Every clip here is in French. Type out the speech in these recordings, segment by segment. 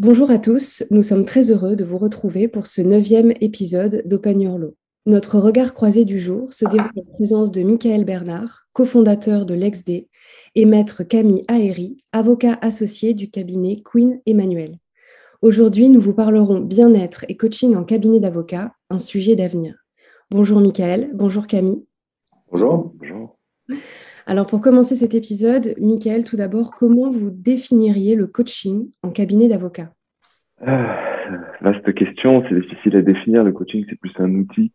Bonjour à tous, nous sommes très heureux de vous retrouver pour ce neuvième épisode d'Open Your. Notre regard croisé du jour se déroule en présence de Michael Bernard, cofondateur de l'EXD, et maître Camille Aéry, avocat associé du cabinet Queen Emmanuel. Aujourd'hui, nous vous parlerons bien-être et coaching en cabinet d'avocat, un sujet d'avenir. Bonjour Michael, bonjour Camille. Bonjour. Bonjour. Alors pour commencer cet épisode, Michael, tout d'abord, comment vous définiriez le coaching en cabinet d'avocat? Ah, Vaste question, c'est difficile à définir. Le coaching, c'est plus un outil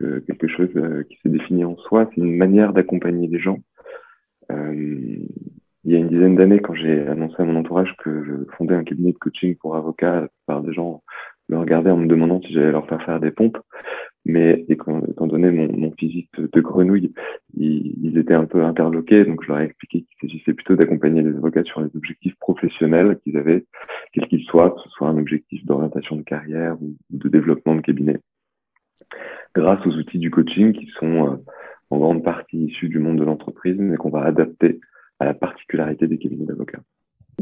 que, quelque chose euh, qui se définit en soi. C'est une manière d'accompagner les gens. Euh, il y a une dizaine d'années, quand j'ai annoncé à mon entourage que je fondais un cabinet de coaching pour avocats, par des gens me regardaient en me demandant si j'allais leur faire faire des pompes. Mais étant donné mon, physique de grenouille, ils, étaient un peu interloqués, donc je leur ai expliqué qu'il s'agissait plutôt d'accompagner les avocats sur les objectifs professionnels qu'ils avaient, quels qu'ils soient, que ce soit un objectif d'orientation de carrière ou de développement de cabinet, grâce aux outils du coaching qui sont euh, en grande partie issus du monde de l'entreprise, mais qu'on va adapter à la particularité des cabinets d'avocats.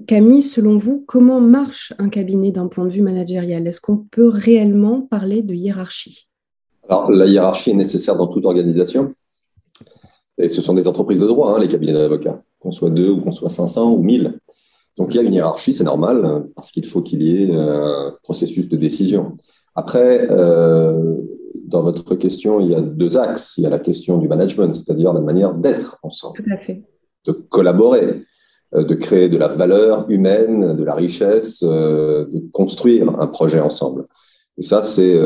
Camille, selon vous, comment marche un cabinet d'un point de vue managérial? Est-ce qu'on peut réellement parler de hiérarchie? Alors, la hiérarchie est nécessaire dans toute organisation. Et ce sont des entreprises de droit, hein, les cabinets d'avocats, qu'on soit deux ou qu'on soit 500 ou 1000. Donc, il y a une hiérarchie, c'est normal, parce qu'il faut qu'il y ait un processus de décision. Après, euh, dans votre question, il y a deux axes. Il y a la question du management, c'est-à-dire la manière d'être ensemble, Tout à fait. de collaborer, euh, de créer de la valeur humaine, de la richesse, euh, de construire un projet ensemble. Et ça, c'est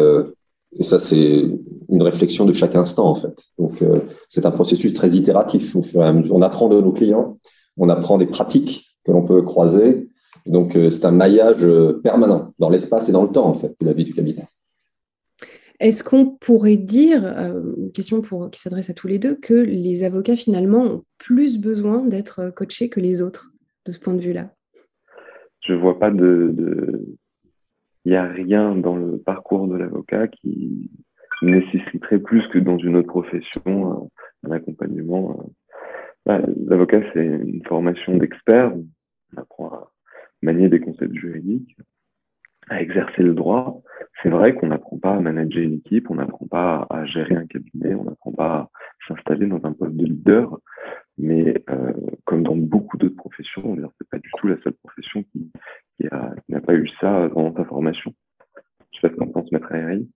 et ça, c'est une réflexion de chaque instant, en fait. Donc, euh, c'est un processus très itératif. Au fur et à mesure, on apprend de nos clients, on apprend des pratiques que l'on peut croiser. Donc, euh, c'est un maillage euh, permanent dans l'espace et dans le temps, en fait, de la vie du cabinet. Est-ce qu'on pourrait dire, une question pour, qui s'adresse à tous les deux, que les avocats, finalement, ont plus besoin d'être coachés que les autres, de ce point de vue-là? Je ne vois pas de, il n'y a rien dans le parcours de l'avocat qui nécessiterait plus que dans une autre profession un accompagnement. Bah, l'avocat, c'est une formation d'expert. On apprend à manier des concepts juridiques, à exercer le droit. C'est vrai qu'on n'apprend pas à manager une équipe, on n'apprend pas à gérer un cabinet, on n'apprend pas à s'installer dans un poste de leader. Mais euh, comme dans beaucoup d'autres professions, c'est pas du tout la seule profession qui, qui n'a pas eu ça dans ta formation. Je sais pas ce pense Maître Aéry.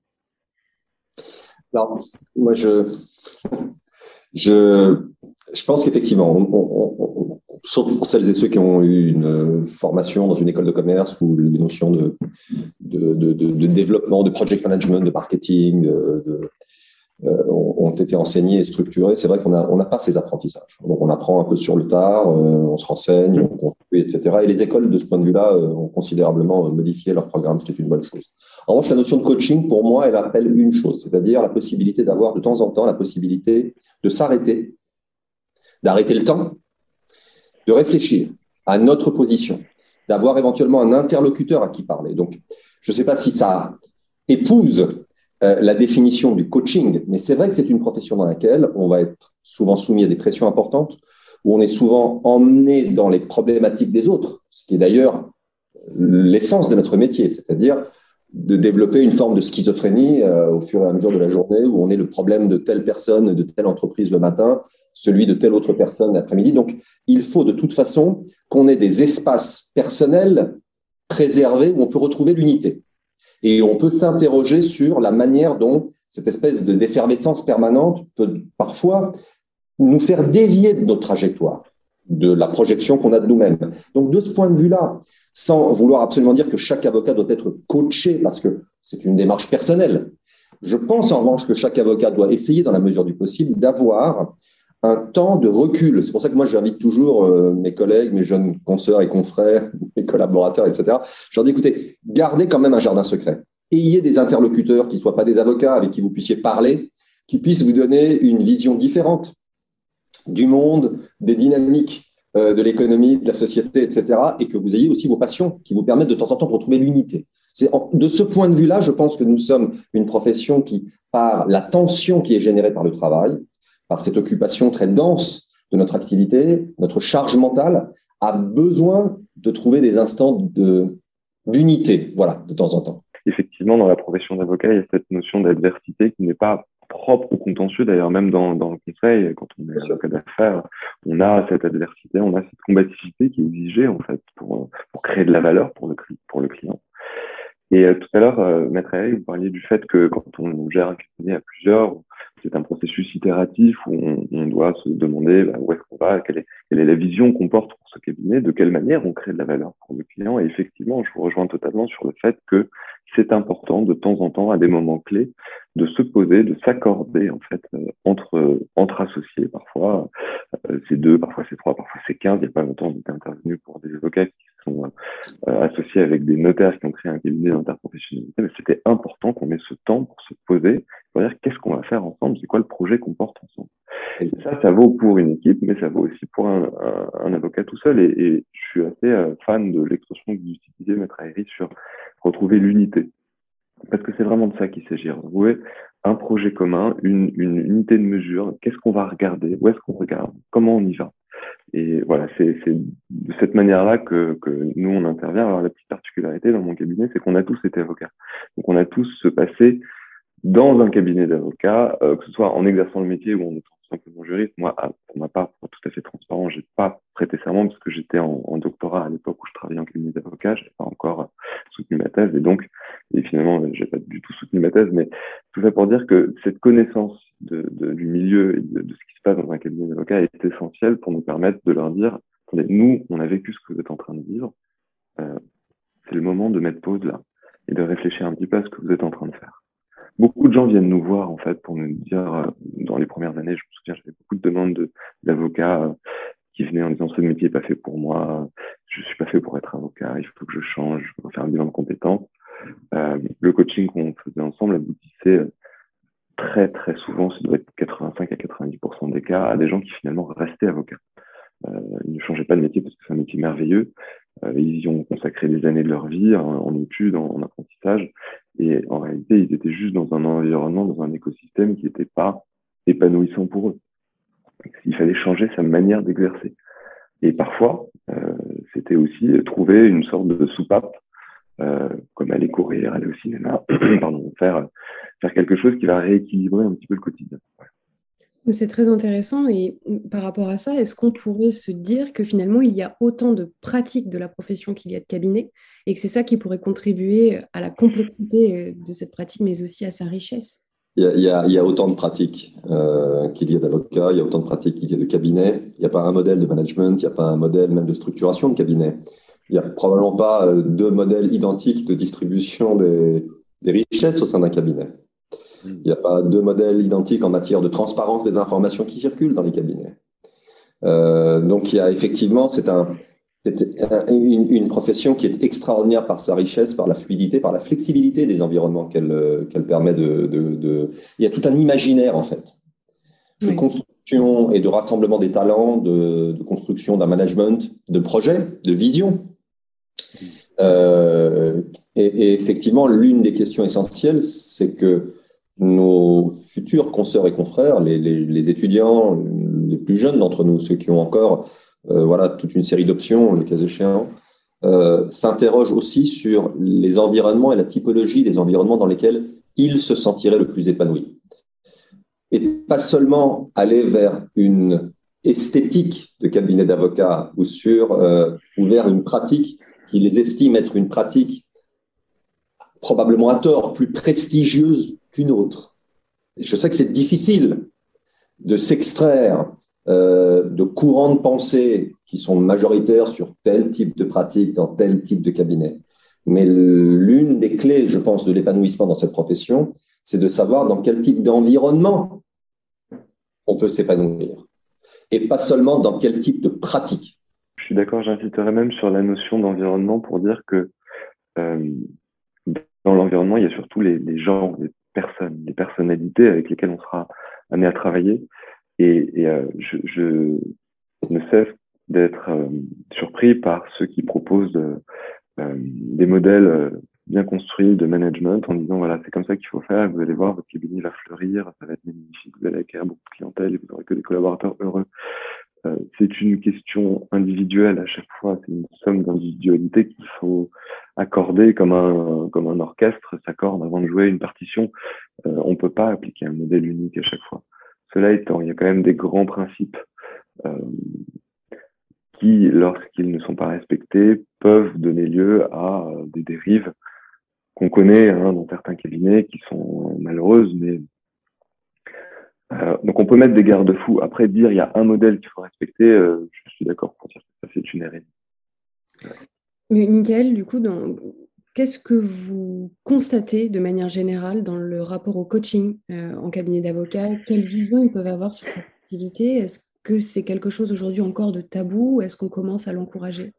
Alors, moi, je, je, je pense qu'effectivement, sauf pour celles et ceux qui ont eu une formation dans une école de commerce ou des notions de, de, de, de développement, de project management, de marketing, de, euh, ont été enseignés et structurés, c'est vrai qu'on n'a on pas ces apprentissages. Donc on apprend un peu sur le tard, euh, on se renseigne, on construit, etc. Et les écoles, de ce point de vue-là, euh, ont considérablement modifié leur programme, ce qui est une bonne chose. En revanche, la notion de coaching, pour moi, elle appelle une chose, c'est-à-dire la possibilité d'avoir de temps en temps la possibilité de s'arrêter, d'arrêter le temps, de réfléchir à notre position, d'avoir éventuellement un interlocuteur à qui parler. Donc, je ne sais pas si ça épouse euh, la définition du coaching, mais c'est vrai que c'est une profession dans laquelle on va être souvent soumis à des pressions importantes, où on est souvent emmené dans les problématiques des autres, ce qui est d'ailleurs l'essence de notre métier, c'est-à-dire de développer une forme de schizophrénie euh, au fur et à mesure de la journée, où on est le problème de telle personne, de telle entreprise le matin, celui de telle autre personne l'après-midi. Donc, il faut de toute façon qu'on ait des espaces personnels préservés où on peut retrouver l'unité. Et on peut s'interroger sur la manière dont cette espèce de d'effervescence permanente peut parfois nous faire dévier de notre trajectoire, de la projection qu'on a de nous-mêmes. Donc, de ce point de vue-là, sans vouloir absolument dire que chaque avocat doit être coaché parce que c'est une démarche personnelle, je pense en revanche que chaque avocat doit essayer, dans la mesure du possible, d'avoir un temps de recul. C'est pour ça que moi, j'invite toujours euh, mes collègues, mes jeunes consoeurs et confrères, mes collaborateurs, etc. Je leur dis, écoutez, gardez quand même un jardin secret. Ayez des interlocuteurs qui ne soient pas des avocats, avec qui vous puissiez parler, qui puissent vous donner une vision différente du monde, des dynamiques euh, de l'économie, de la société, etc. Et que vous ayez aussi vos passions qui vous permettent de temps en temps de retrouver l'unité. C'est de ce point de vue-là, je pense que nous sommes une profession qui, par la tension qui est générée par le travail, par cette occupation très dense de notre activité, notre charge mentale, a besoin de trouver des instants d'unité, voilà, de temps en temps. Effectivement, dans la profession d'avocat, il y a cette notion d'adversité qui n'est pas propre au contentieux. D'ailleurs, même dans, le conseil, quand on est avocat d'affaires, on a cette adversité, on a cette combativité qui est exigée en fait pour, pour créer de la valeur pour le, pour le client. Et euh, tout à l'heure, euh, Maître Eric, vous parliez du fait que quand on gère un cabinet à plusieurs, c'est un processus itératif où on, on doit se demander bah, où est-ce qu'on va, quelle est, quelle est, la vision qu'on porte pour ce cabinet, de quelle manière on crée de la valeur pour le client. Et effectivement, je vous rejoins totalement sur le fait que c'est important de temps en temps, à des moments clés, de se poser, de s'accorder en fait euh, entre entre associés. Parfois, c'est deux, parfois c'est trois, parfois c'est quinze. Il n'y a pas longtemps, on était intervenu pour des avocats qui euh, associés avec des notaires qui ont créé un cabinet d'interprofessionnalité. Mais c'était important qu'on ait ce temps pour se poser, pour dire qu'est-ce qu'on va faire ensemble, c'est quoi le projet qu'on porte ensemble. Et ça, ça vaut pour une équipe, mais ça vaut aussi pour un, avocat tout seul. Et, je suis assez fan de l'expression que vous utilisez, Maître Aéry, sur retrouver l'unité. Parce que c'est vraiment de ça qu'il s'agit. Retrouver un projet commun, une unité de mesure. Qu'est-ce qu'on va regarder? Où est-ce qu'on regarde? Comment on y va? Et voilà, c'est de cette manière-là que, que nous, on intervient. Alors, la petite particularité dans mon cabinet, c'est qu'on a tous été avocats. Donc, on a tous se passé dans un cabinet d'avocats, euh, que ce soit en exerçant le métier ou en étant simplement juriste. Moi, pour ma part, pour tout à fait transparent, j'ai pas prêté serment parce que j'étais en, doctorat à l'époque où je travaillais en cabinet d'avocat. J'ai pas encore soutenu ma thèse et donc, et finalement, j'ai pas du tout soutenu ma thèse, mais tout ça pour dire que cette connaissance du milieu et de, de, ce qui se passe dans un cabinet d'avocat est essentielle pour nous permettre de leur dire, attendez, nous, on a vécu ce que vous êtes en train de vivre. Euh, c'est le moment de mettre pause là et de réfléchir un petit peu à ce que vous êtes en train de faire beaucoup de gens viennent nous voir en fait pour nous dire euh, dans les premières années, je me souviens, j'avais beaucoup de demandes d'avocats euh, qui venaient en disant ce métier n'est pas fait pour moi, je suis pas fait pour être avocat, il faut que je change, je faut faire un bilan de compétences. Euh, le coaching qu'on faisait ensemble aboutissait très très souvent, ça doit être 85 à 90% des cas, à des gens qui finalement restaient avocats. Euh, ils ne changeaient pas de métier parce que c'est un métier merveilleux. Ils y ont consacré des années de leur vie en, en études, en, en, apprentissage. Et en réalité, ils étaient juste dans un environnement, dans un écosystème qui n'était pas épanouissant pour eux. Il fallait changer sa manière d'exercer. Et parfois, euh, c'était aussi trouver une sorte de soupape, euh, comme aller courir, aller au cinéma, pardon, faire, faire quelque chose qui va rééquilibrer un petit peu le quotidien. C'est très intéressant et par rapport à ça, est-ce qu'on pourrait se dire que finalement il y a autant de pratiques de la profession qu'il y a de cabinets et que c'est ça qui pourrait contribuer à la complexité de cette pratique mais aussi à sa richesse? Il y, a, autant de pratiques euh, qu'il y a d'avocats, il y a autant de pratiques qu'il y a de cabinets. Il n'y a pas un modèle de management, il n'y a pas un modèle même de structuration de cabinet. Il n'y a probablement pas euh, deux modèles identiques de distribution des richesses au sein d'un cabinet. Il n'y a pas deux modèles identiques en matière de transparence des informations qui circulent dans les cabinets. Euh, donc il y a effectivement, c'est un, une, une, profession qui est extraordinaire par sa richesse, par la fluidité, par la flexibilité des environnements qu'elle qu'elle permet de, de, de, Il y a tout un imaginaire en fait de oui. construction et de rassemblement des talents, de, de construction d'un management, de projet, de vision. Euh, et, et, effectivement, l'une des questions essentielles, c'est que nos futurs consoeurs et confrères, les, les, les, étudiants les plus jeunes d'entre nous, ceux qui ont encore euh, voilà, toute une série d'options, le cas échéant, euh, s'interrogent aussi sur les environnements et la typologie des environnements dans lesquels ils se sentiraient le plus épanouis. Et pas seulement aller vers une esthétique de cabinet d'avocats ou, euh, ou vers une pratique qu'ils estiment être une pratique probablement à tort, plus prestigieuse qu'une autre. Je sais que c'est difficile de s'extraire euh, de courants de pensée qui sont majoritaires sur tel type de pratique, dans tel type de cabinet. Mais l'une des clés, je pense, de l'épanouissement dans cette profession, c'est de savoir dans quel type d'environnement on peut s'épanouir. Et pas seulement dans quel type de pratique. Je suis d'accord, j'insisterai même sur la notion d'environnement pour dire que euh, dans l'environnement, il y a surtout les, les gens, les personnes, les personnalités avec lesquelles on sera amené à travailler. Et, euh, je, ne cesse d'être euh, surpris par ceux qui proposent euh, des modèles bien construits de management en disant voilà c'est comme ça qu'il faut faire vous allez voir votre cabinet va fleurir ça va être magnifique vous allez acquérir beaucoup de clientèle et vous n'aurez que des collaborateurs heureux c'est une question individuelle à chaque fois c'est une somme d'individualité qu'il faut accorder comme un, comme un orchestre s'accorde avant de jouer une partition. Euh, on peut pas appliquer un modèle unique à chaque fois. Cela étant, il y a quand même des grands principes euh, qui, lorsqu'ils ne sont pas respectés, peuvent donner lieu à euh, des dérives qu'on connaît hein, dans certains cabinets qui sont malheureuses, donc on peut mettre des garde-fous. Après dire il y a un modèle qu'il faut respecter, je suis d'accord pour dire que ça c'est une hérésie. Mais Michael, du coup, qu'est-ce que vous constatez de manière générale dans le rapport au coaching euh, en cabinet d'avocat Quelle vision ils peuvent avoir sur cette activité? Est-ce que c'est quelque chose aujourd'hui encore de tabou ou est-ce qu'on commence à l'encourager?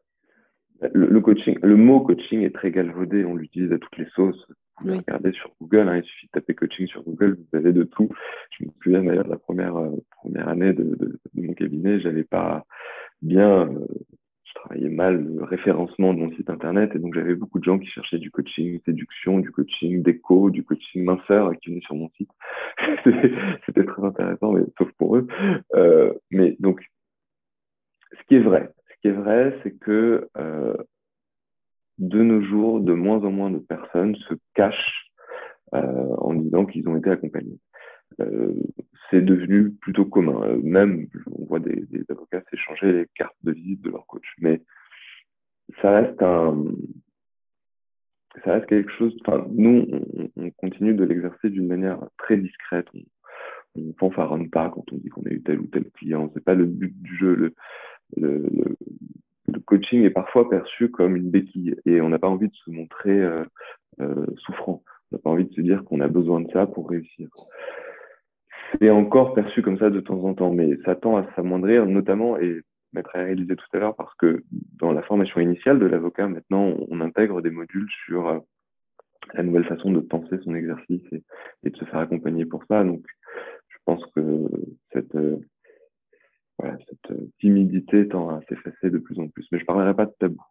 Le, coaching, le mot coaching est très galvaudé, on l'utilise à toutes les sauces. Vous regardez sur Google, hein, il suffit de taper coaching sur Google, vous avez de tout. Je me souviens d'ailleurs de la première euh, première année de, de, de mon cabinet, j'avais pas bien, euh, travaillais mal le référencement de mon site internet et donc j'avais beaucoup de gens qui cherchaient du coaching séduction, du coaching déco, du coaching minceur qui venaient sur mon site. C'était très intéressant, mais sauf pour eux. Euh, mais donc, ce qui est vrai, ce qui est vrai, c'est que euh, de nos jours, de moins en moins de personnes se cachent euh, en disant qu'ils ont été accompagnés. Euh, c'est devenu plutôt commun. Euh, même, on voit des, avocats s'échanger les cartes de visite de leur coach. Mais ça reste quelque chose. Nous, on, on continue de l'exercer d'une manière très discrète. On, on fanfaronne pas quand on dit qu'on a eu tel ou tel client. C'est pas le but du jeu. Le, coaching est parfois perçu comme une béquille et on n'a pas envie de se montrer euh, souffrant. On n'a pas envie de se dire qu'on a besoin de ça pour réussir. C'est encore perçu comme ça de temps en temps, mais ça tend à s'amoindrir, notamment, et Maître a réalisé tout à l'heure, parce que dans la formation initiale de l'avocat, maintenant, on, intègre des modules sur euh, la nouvelle façon de penser son exercice et, et, de se faire accompagner pour ça. Donc, je pense que cette, euh, voilà, cette euh, timidité tend à s'effacer de plus en plus. Mais je ne parlerai pas de tabou.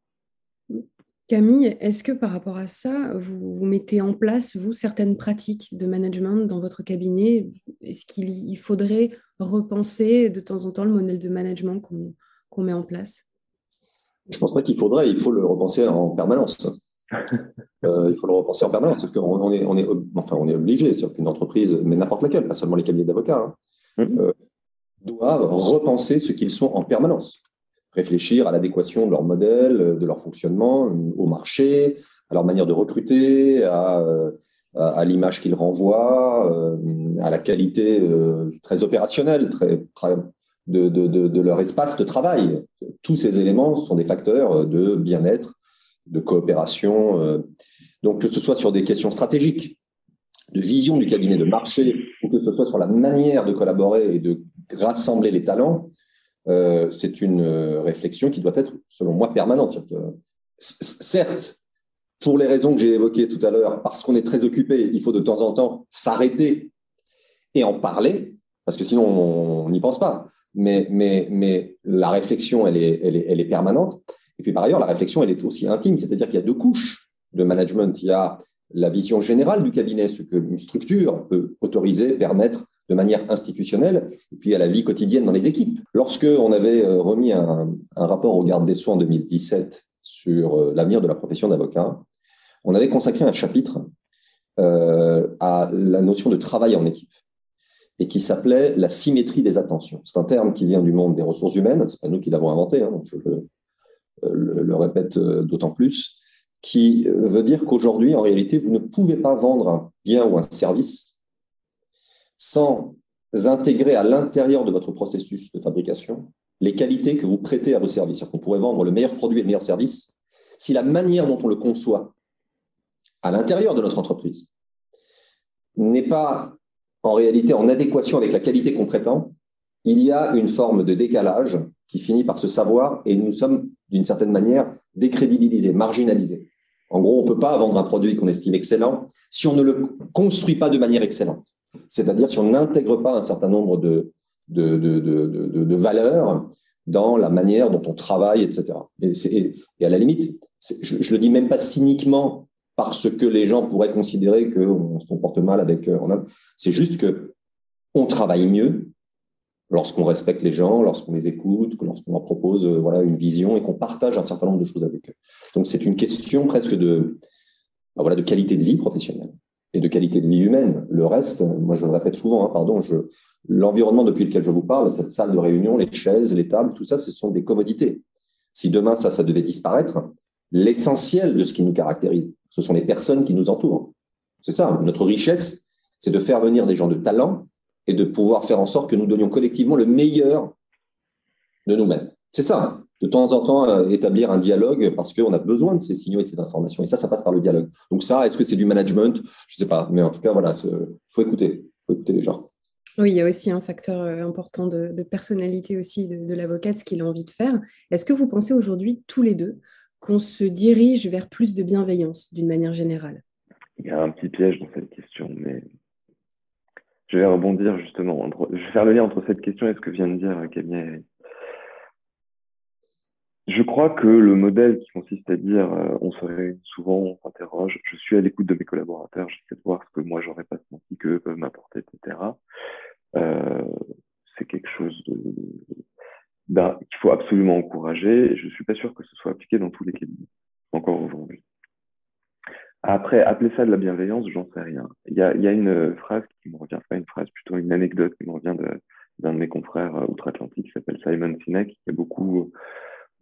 Camille, est-ce que par rapport à ça, vous, vous, mettez en place, vous, certaines pratiques de management dans votre cabinet? Est-ce qu'il faudrait repenser de temps en temps le modèle de management qu'on qu met en place? Je ne pense pas qu'il faudrait, il faut le repenser en permanence. euh, il faut le repenser en permanence. On, on, est, on, est, enfin, on est obligé, qu'une entreprise, mais n'importe laquelle, pas seulement les cabinets d'avocats, hein, mmh. euh, doivent repenser ce qu'ils sont en permanence. Réfléchir à l'adéquation de leur modèle, de leur fonctionnement au marché, à leur manière de recruter, à, à, l'image qu'ils renvoient, euh, à la qualité euh, très opérationnelle de, leur espace de travail. Tous ces éléments sont des facteurs de bien-être, de coopération. Euh. Donc, que ce soit sur des questions stratégiques, de vision du cabinet de marché, ou que ce soit sur la manière de collaborer et de rassembler les talents, euh, c'est une euh, réflexion qui doit être, selon moi, permanente. Certes, pour les raisons que j'ai évoquées tout à l'heure, parce qu'on est très occupé, il faut de temps en temps s'arrêter et en parler, parce que sinon on n'y pense pas. Mais, la réflexion, elle est, elle, est, elle est permanente. Et puis par ailleurs, la réflexion, elle est aussi intime, c'est-à-dire qu'il y a deux couches de management. Il y a la vision générale du cabinet, ce que une structure peut autoriser, permettre de manière institutionnelle, et puis à la vie quotidienne dans les équipes. Lorsque on avait euh, remis un, rapport au garde des Sceaux en 2017 sur euh, l'avenir de la profession d'avocat, on avait consacré un chapitre euh, à la notion de travail en équipe et qui s'appelait la symétrie des attentions. C'est un terme qui vient du monde des ressources humaines, c'est pas nous qui l'avons inventé, hein, je le, le, le répète d'autant plus, qui veut dire qu'aujourd'hui, en réalité, vous ne pouvez pas vendre un bien ou un service sans intégrer à l'intérieur de votre processus de fabrication les qualités que vous prêtez à vos services. On pourrait vendre le meilleur produit et le meilleur service si la manière dont on le conçoit à l'intérieur de notre entreprise n'est pas en réalité en adéquation avec la qualité qu'on prétend, il y a une forme de décalage qui finit par se savoir et nous sommes d'une certaine manière décrédibilisés, marginalisés. En gros, on ne peut pas vendre un produit qu'on estime excellent si on ne le construit pas de manière excellente c'est-à-dire si on n'intègre pas un certain nombre de, de, de, de, valeurs dans la manière dont on travaille, etc. Et, à la limite, je ne le dis même pas cyniquement parce que les gens pourraient considérer qu'on se comporte mal avec. Euh, c'est juste que on travaille mieux lorsqu'on respecte les gens, lorsqu'on les écoute, lorsqu'on leur propose euh, voilà, une vision et qu'on partage un certain nombre de choses avec eux. Donc c'est une question presque de, bah, voilà, de qualité de vie professionnelle et de qualité de vie humaine. Le reste, moi je le répète souvent, hein, pardon, l'environnement depuis lequel je vous parle, cette salle de réunion, les chaises, les tables, tout ça, ce sont des commodités. Si demain ça, ça devait disparaître, l'essentiel de ce qui nous caractérise, ce sont les personnes qui nous entourent. C'est ça, notre richesse, c'est de faire venir des gens de talent et de pouvoir faire en sorte que nous donnions collectivement le meilleur de nous-mêmes. C'est ça, de temps en temps euh, établir un dialogue parce qu'on a besoin de ces signaux et de ces informations. Et ça, ça passe par le dialogue. Donc ça, est-ce que c'est du management? Je ne sais pas, mais en tout cas, voilà, il faut écouter, faut écouter les gens. Oui, il y a aussi un facteur euh, important de, personnalité aussi de, de l'avocate, ce qu'il a envie de faire. Est-ce que vous pensez aujourd'hui, tous les deux, qu'on se dirige vers plus de bienveillance d'une manière générale? Il y a un petit piège dans cette question, mais je vais rebondir justement. Entre, je vais faire le lien entre cette question et ce que vient de dire Camille. Je crois que le modèle qui consiste à dire euh, on se réunit souvent, on s'interroge, je suis à l'écoute de mes collaborateurs, j'essaie de voir ce que moi j'aurais pas senti qu'eux peuvent m'apporter, etc. Euh, c'est quelque chose de, qu'il faut absolument encourager et je suis pas sûr que ce soit appliqué dans tous les cabinets, encore aujourd'hui. Après, appeler ça de la bienveillance, j'en sais rien. Il y a, y a, une phrase qui me revient, pas une phrase, plutôt une anecdote qui me revient d'un de, mes confrères euh, outre-Atlantique qui s'appelle Simon Sinek, qui a beaucoup,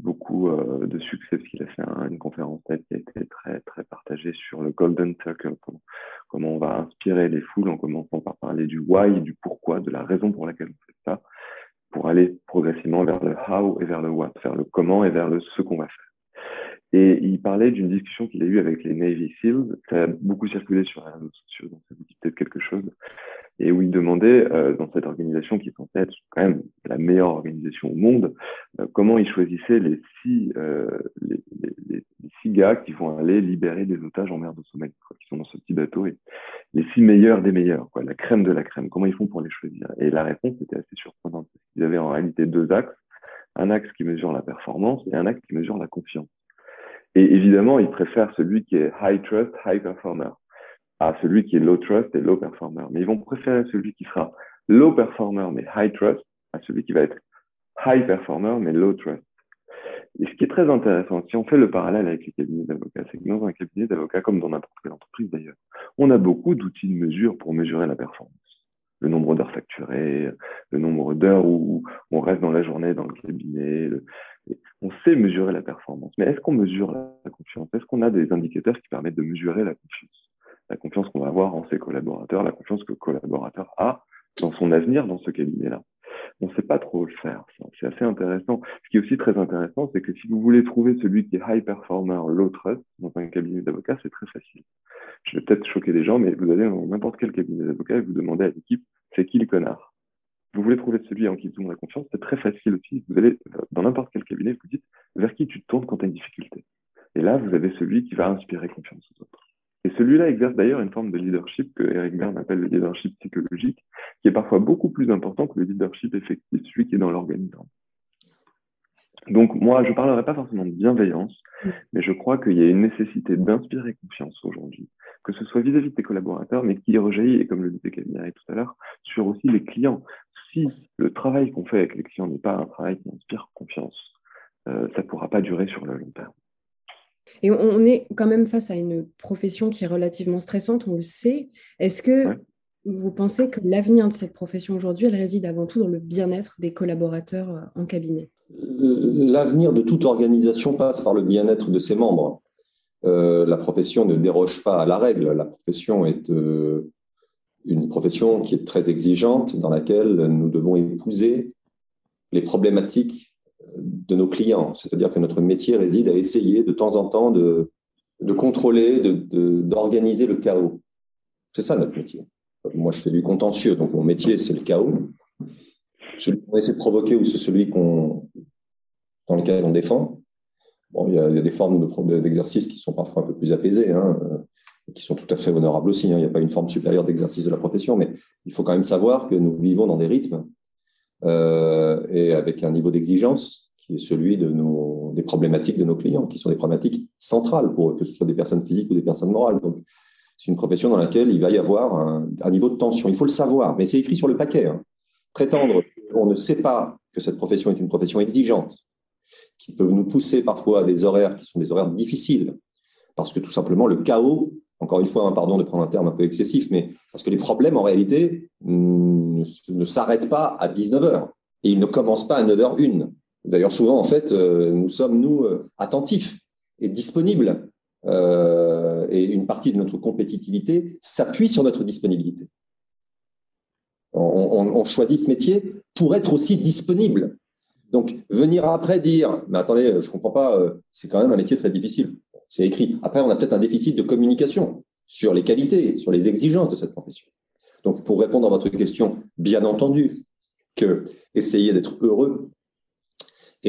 beaucoup euh, de succès parce qu'il a fait une conférence qui a été très, très partagée sur le Golden Circle, comment, comment, on va inspirer les foules en commençant par parler du why, du pourquoi, de la raison pour laquelle on fait ça, pour aller progressivement vers le how et vers le what, vers le comment et vers le ce qu'on va faire. Et il parlait d'une discussion qu'il a eue avec les Navy SEALs. Ça a beaucoup circulé sur les réseaux sociaux, donc ça vous dit peut-être quelque chose. Et où il demandait, euh, dans cette organisation qui est censée être quand même la meilleure organisation au monde, euh, comment ils choisissaient les six, euh, les, les, les, six gars qui vont aller libérer des otages en mer de Somalie, quoi, qui sont dans ce petit bateau, et les six meilleurs des meilleurs, quoi, la crème de la crème. Comment ils font pour les choisir? Et la réponse était assez surprenante. Ils avaient en réalité deux axes, un axe qui mesure la performance et un axe qui mesure la confiance. Et évidemment, ils préfèrent celui qui est high trust, high performer à celui qui est low trust et low performer. Mais ils vont préférer celui qui sera low performer mais high trust à celui qui va être high performer mais low trust. Et ce qui est très intéressant, si on fait le parallèle avec les cabinets d'avocats, c'est que dans un cabinet d'avocats, comme dans n'importe quelle entreprise d'ailleurs, on a beaucoup d'outils de mesure pour mesurer la performance. Le nombre d'heures facturées, le nombre d'heures où on reste dans la journée dans le cabinet, on sait mesurer la performance, mais est-ce qu'on mesure la confiance? Est-ce qu'on a des indicateurs qui permettent de mesurer la confiance? La confiance qu'on va avoir en ses collaborateurs, la confiance que le collaborateur a dans son avenir dans ce cabinet-là. On ne sait pas trop le faire. C'est assez intéressant. Ce qui est aussi très intéressant, c'est que si vous voulez trouver celui qui est high performer, low trust, dans un cabinet d'avocats, c'est très facile. Je vais peut-être choquer les gens, mais vous allez dans n'importe quel cabinet d'avocats et vous demandez à l'équipe, c'est qui le connard? Vous voulez trouver celui en qui tout le monde a confiance, c'est très facile aussi. Vous allez dans n'importe quel cabinet, vous dites vers qui tu te tournes quand tu as une difficulté? Et là, vous avez celui qui va inspirer confiance aux autres. Et celui-là exerce d'ailleurs une forme de leadership que Eric Berne appelle le leadership psychologique, qui est parfois beaucoup plus important que le leadership effectif, celui qui est dans l'organisation. Donc moi, je ne parlerai pas forcément de bienveillance, mais je crois qu'il y a une nécessité d'inspirer confiance aujourd'hui, que ce soit vis-à-vis de tes collaborateurs, mais qui rejaillit, et comme le disait Camille tout à l'heure, sur aussi les clients si le travail qu'on fait avec les clients n'est pas un travail qui inspire confiance, euh, ça ne pourra pas durer sur le long terme. Et on est quand même face à une profession qui est relativement stressante, on le sait. Est-ce que vous pensez que l'avenir de cette profession aujourd'hui, elle réside avant tout dans le bien-être des collaborateurs euh, en cabinet? L'avenir de toute organisation passe par le bien-être de ses membres. Euh, la profession ne déroge pas à la règle. La profession est une profession qui est très exigeante, dans laquelle nous devons épouser les problématiques de nos clients. C'est-à-dire que notre métier réside à essayer de temps en temps de, de contrôler, d'organiser le chaos. C'est ça notre métier. Moi, je fais du contentieux, donc mon métier, c'est le chaos. Celui qu'on essaie de provoquer ou c'est celui dans lequel on défend. Bon, il y a, des formes d'exercice qui sont parfois un peu plus apaisées. Hein qui sont tout à fait honorables aussi. Hein. Il n'y a pas une forme supérieure d'exercice de la profession, mais il faut quand même savoir que nous vivons dans des rythmes euh, et avec un niveau d'exigence qui est celui des problématiques de nos clients, qui sont des problématiques centrales pour que ce soit des personnes physiques ou des personnes morales. Donc, c'est une profession dans laquelle il va y avoir un, niveau de tension. Il faut le savoir, mais c'est écrit sur le paquet. Hein. Prétendre on ne sait pas que cette profession est une profession exigeante, qui peut nous pousser parfois à des horaires qui sont des horaires difficiles, parce que tout simplement le chaos, encore une fois, hein, pardon de prendre un terme un peu excessif, mais parce que les problèmes en réalité ne, s'arrêtent pas à 19h et ils ne commencent pas à 9h01. D'ailleurs, souvent, en fait, euh, nous sommes, nous, euh, attentifs et disponibles. Euh, et une partie de notre compétitivité s'appuie sur notre disponibilité. On, choisit ce métier pour être aussi disponible. Donc, venir après dire, mais attendez, je ne comprends pas, c'est quand même un métier très difficile. C'est écrit. Après, on a peut-être un déficit de communication sur les qualités, sur les exigences de cette profession. Donc, pour répondre à votre question, bien entendu que essayer d'être heureux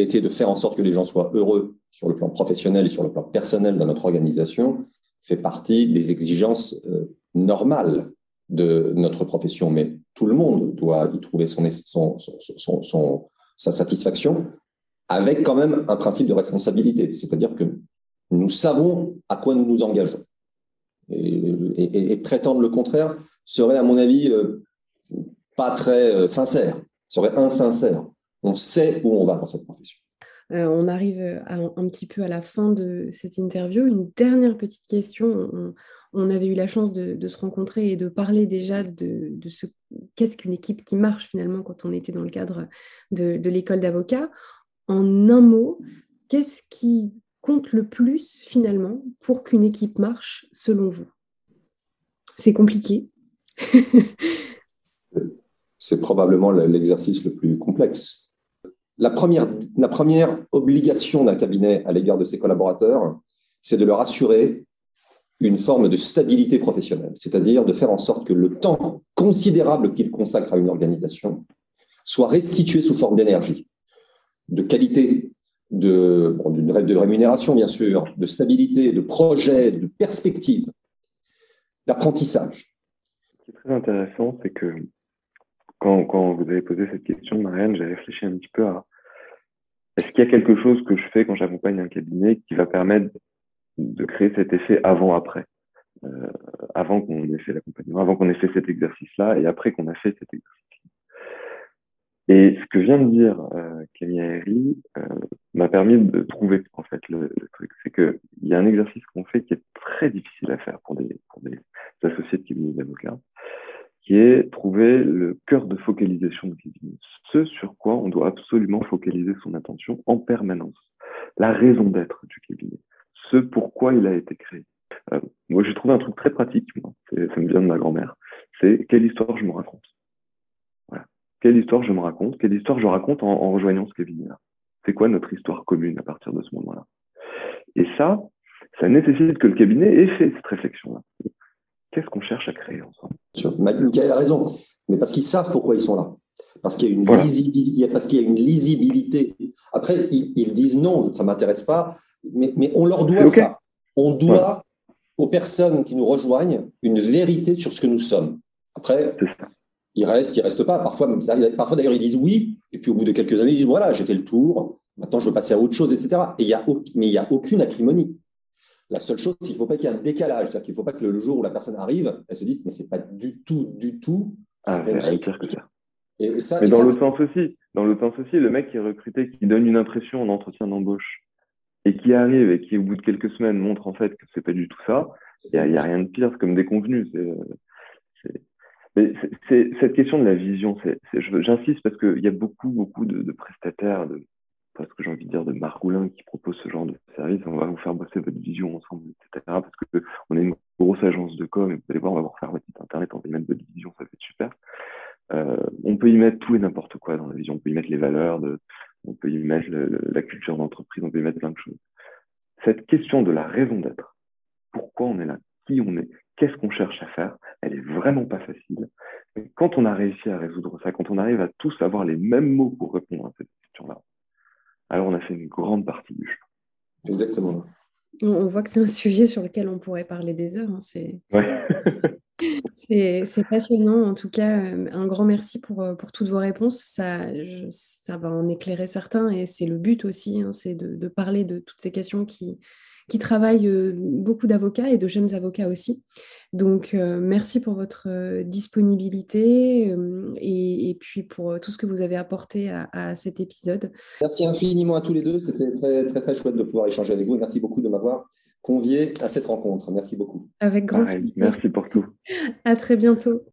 essayer de faire en sorte que les gens soient heureux sur le plan professionnel et sur le plan personnel dans notre organisation fait partie des exigences euh, normales de notre profession. Mais tout le monde doit y trouver sa satisfaction avec quand même un principe de responsabilité. C'est-à-dire que nous savons à quoi nous nous engageons. Et, prétendre le contraire serait, à mon avis, euh, pas très euh, sincère, serait insincère. On sait où on va dans cette profession. Euh, on arrive un petit peu à la fin de cette interview. Une dernière petite question. On, avait eu la chance de, se rencontrer et de parler déjà de, ce qu'est-ce qu'une équipe qui marche finalement quand on était dans le cadre de, de l'école d'avocat. En un mot, qu'est-ce qui compte le plus finalement pour qu'une équipe marche selon vous? C'est compliqué. C'est probablement l'exercice le plus complexe. La première, obligation d'un cabinet à l'égard de ses collaborateurs, c'est de leur assurer une forme de stabilité professionnelle, c'est-à-dire de faire en sorte que le temps considérable qu'ils consacrent à une organisation soit restitué sous forme d'énergie, de qualité de, de rémunération, bien sûr, de stabilité, de projet, de perspective, d'apprentissage. Ce qui est très intéressant, c'est que quand, vous avez posé cette question, Marianne, j'ai réfléchi un petit peu à est-ce qu'il y a quelque chose que je fais quand j'accompagne un cabinet qui va permettre de créer cet effet avant-après, euh, avant qu'on ait fait l'accompagnement, avant qu'on ait fait cet exercice-là et après qu'on a fait cet exercice. Et ce que vient de dire euh, Camille Aéry euh, m'a permis de trouver en fait le, truc. C'est qu'il y a un exercice qu'on fait qui est très difficile à faire pour des, pour des associés de cabinet d'avocats, qui est trouver le cœur de focalisation du cabinet. Ce sur quoi on doit absolument focaliser son attention en permanence. La raison d'être du cabinet. Ce pourquoi il a été créé. Euh, moi, j'ai trouvé un truc très pratique, moi. ça me vient de ma grand-mère. C'est quelle histoire je me raconte? Quelle histoire je me raconte, quelle histoire je raconte en, rejoignant ce cabinet-là. C'est quoi notre histoire commune à partir de ce moment-là? Et ça, ça nécessite que le cabinet ait fait cette réflexion-là. Qu'est-ce qu'on cherche à créer ensemble? Michael a raison, mais parce qu'ils savent pourquoi ils sont là. Parce qu'il y a une, lisibilité, parce qu'il y a une lisibilité. Après, ils, disent non, ça ne m'intéresse pas, mais, on leur doit ça. On doit aux personnes qui nous rejoignent une vérité sur ce que nous sommes. Après, ils restent, ils restent pas. Parfois, parfois d'ailleurs, ils disent oui, et puis au bout de quelques années, ils disent voilà, j'ai fait le tour, maintenant je veux passer à autre chose, etc. Et il y a, mais il n'y a aucune acrimonie. La seule chose, c'est qu'il ne faut pas qu'il y ait un décalage, c'est-à-dire qu'il ne faut pas que le jour où la personne arrive, elle se dise mais c'est pas du tout, du tout. Ah, et ça, mais dans l'autre sens aussi, dans l'autre sens aussi, le mec qui est recruté, qui donne une impression en entretien d'embauche et qui arrive et qui au bout de quelques semaines montre en fait que c'est pas du tout ça, il n'y a, a, rien de pire, c'est comme des convenus. C'est mais c'est cette question de la vision. J'insiste parce qu'il y a beaucoup, beaucoup de, de prestataires, de, parce que j'ai envie de dire de margoulins qui proposent ce genre de service. On va vous faire bosser votre vision ensemble, etc. Parce que on est une grosse agence de com et vous allez voir, on va vous refaire votre site internet, on va y mettre votre vision, ça va être super. Euh, on peut y mettre tout et n'importe quoi dans la vision. On peut y mettre les valeurs, on peut y mettre la culture d'entreprise, on peut y mettre plein de choses. Cette question de la raison d'être, pourquoi on est là, qui on est, qu'est-ce qu'on cherche à faire, elle est vraiment pas facile. Quand on a réussi à résoudre ça, quand on arrive à tous avoir les mêmes mots pour répondre à cette question-là, alors on a fait une grande partie du jeu. Exactement. On voit que c'est un sujet sur lequel on pourrait parler des heures. Hein. C'est c'est passionnant. En tout cas, euh, un grand merci pour, euh, pour toutes vos réponses. Ça, ça va en éclairer certains et c'est le but aussi, hein, c'est de, de, parler de toutes ces questions qui, qui travaille beaucoup d'avocats et de jeunes avocats aussi. Donc, merci pour votre disponibilité et, puis pour tout ce que vous avez apporté à, cet épisode. Merci infiniment à tous les deux. C'était très, très, très chouette de pouvoir échanger avec vous. Merci beaucoup de m'avoir convié à cette rencontre. Merci beaucoup. Avec grand plaisir. Merci pour tout. À très bientôt.